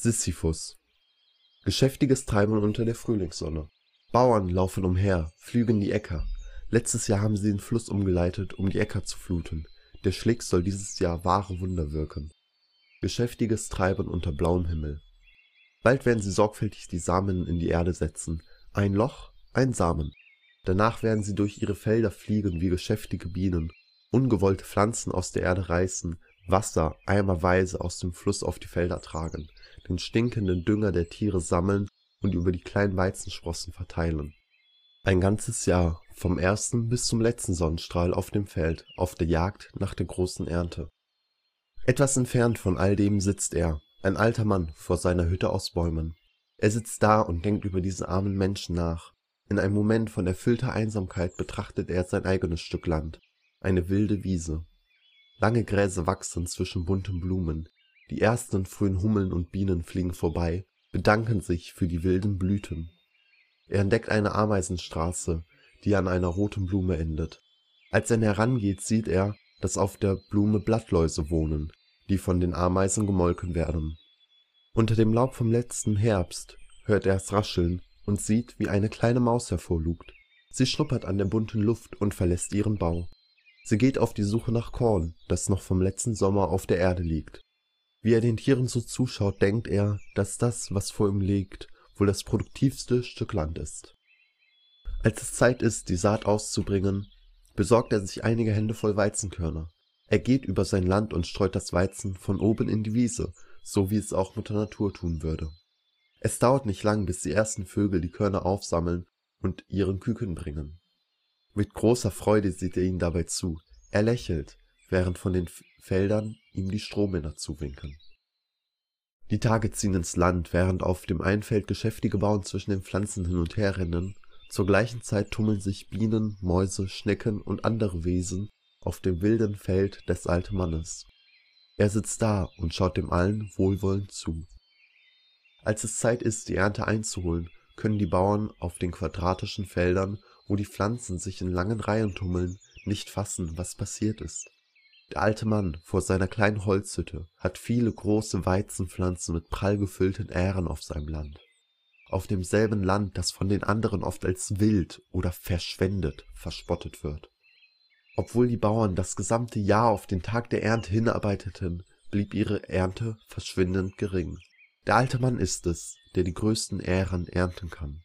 Sisyphus Geschäftiges Treiben unter der Frühlingssonne. Bauern laufen umher, pflügen die Äcker. Letztes Jahr haben sie den Fluss umgeleitet, um die Äcker zu fluten. Der Schlick soll dieses Jahr wahre Wunder wirken. Geschäftiges Treiben unter blauem Himmel. Bald werden sie sorgfältig die Samen in die Erde setzen. Ein Loch, ein Samen. Danach werden sie durch ihre Felder fliegen wie geschäftige Bienen, ungewollte Pflanzen aus der Erde reißen, Wasser eimerweise aus dem Fluss auf die Felder tragen den stinkenden Dünger der Tiere sammeln und über die kleinen Weizensprossen verteilen. Ein ganzes Jahr, vom ersten bis zum letzten Sonnenstrahl auf dem Feld, auf der Jagd nach der großen Ernte. Etwas entfernt von all dem sitzt er, ein alter Mann, vor seiner Hütte aus Bäumen. Er sitzt da und denkt über diese armen Menschen nach. In einem Moment von erfüllter Einsamkeit betrachtet er sein eigenes Stück Land, eine wilde Wiese. Lange Gräser wachsen zwischen bunten Blumen, die ersten frühen Hummeln und Bienen fliegen vorbei, bedanken sich für die wilden Blüten. Er entdeckt eine Ameisenstraße, die an einer roten Blume endet. Als er herangeht, sieht er, dass auf der Blume Blattläuse wohnen, die von den Ameisen gemolken werden. Unter dem Laub vom letzten Herbst hört er es rascheln und sieht, wie eine kleine Maus hervorlugt. Sie schnuppert an der bunten Luft und verlässt ihren Bau. Sie geht auf die Suche nach Korn, das noch vom letzten Sommer auf der Erde liegt. Wie er den Tieren so zuschaut, denkt er, dass das, was vor ihm liegt, wohl das produktivste Stück Land ist. Als es Zeit ist, die Saat auszubringen, besorgt er sich einige Hände voll Weizenkörner. Er geht über sein Land und streut das Weizen von oben in die Wiese, so wie es auch Mutter Natur tun würde. Es dauert nicht lang, bis die ersten Vögel die Körner aufsammeln und ihren Küken bringen. Mit großer Freude sieht er ihnen dabei zu. Er lächelt, während von den Feldern ihm die Strohmänner zuwinken. Die Tage ziehen ins Land, während auf dem einen Feld geschäftige Bauern zwischen den Pflanzen hin und her rennen. Zur gleichen Zeit tummeln sich Bienen, Mäuse, Schnecken und andere Wesen auf dem wilden Feld des alten Mannes. Er sitzt da und schaut dem allen wohlwollend zu. Als es Zeit ist, die Ernte einzuholen, können die Bauern auf den quadratischen Feldern, wo die Pflanzen sich in langen Reihen tummeln, nicht fassen, was passiert ist. Der alte Mann vor seiner kleinen Holzhütte hat viele große Weizenpflanzen mit prall gefüllten Ähren auf seinem Land. Auf demselben Land, das von den anderen oft als wild oder verschwendet verspottet wird. Obwohl die Bauern das gesamte Jahr auf den Tag der Ernte hinarbeiteten, blieb ihre Ernte verschwindend gering. Der alte Mann ist es, der die größten Ähren ernten kann.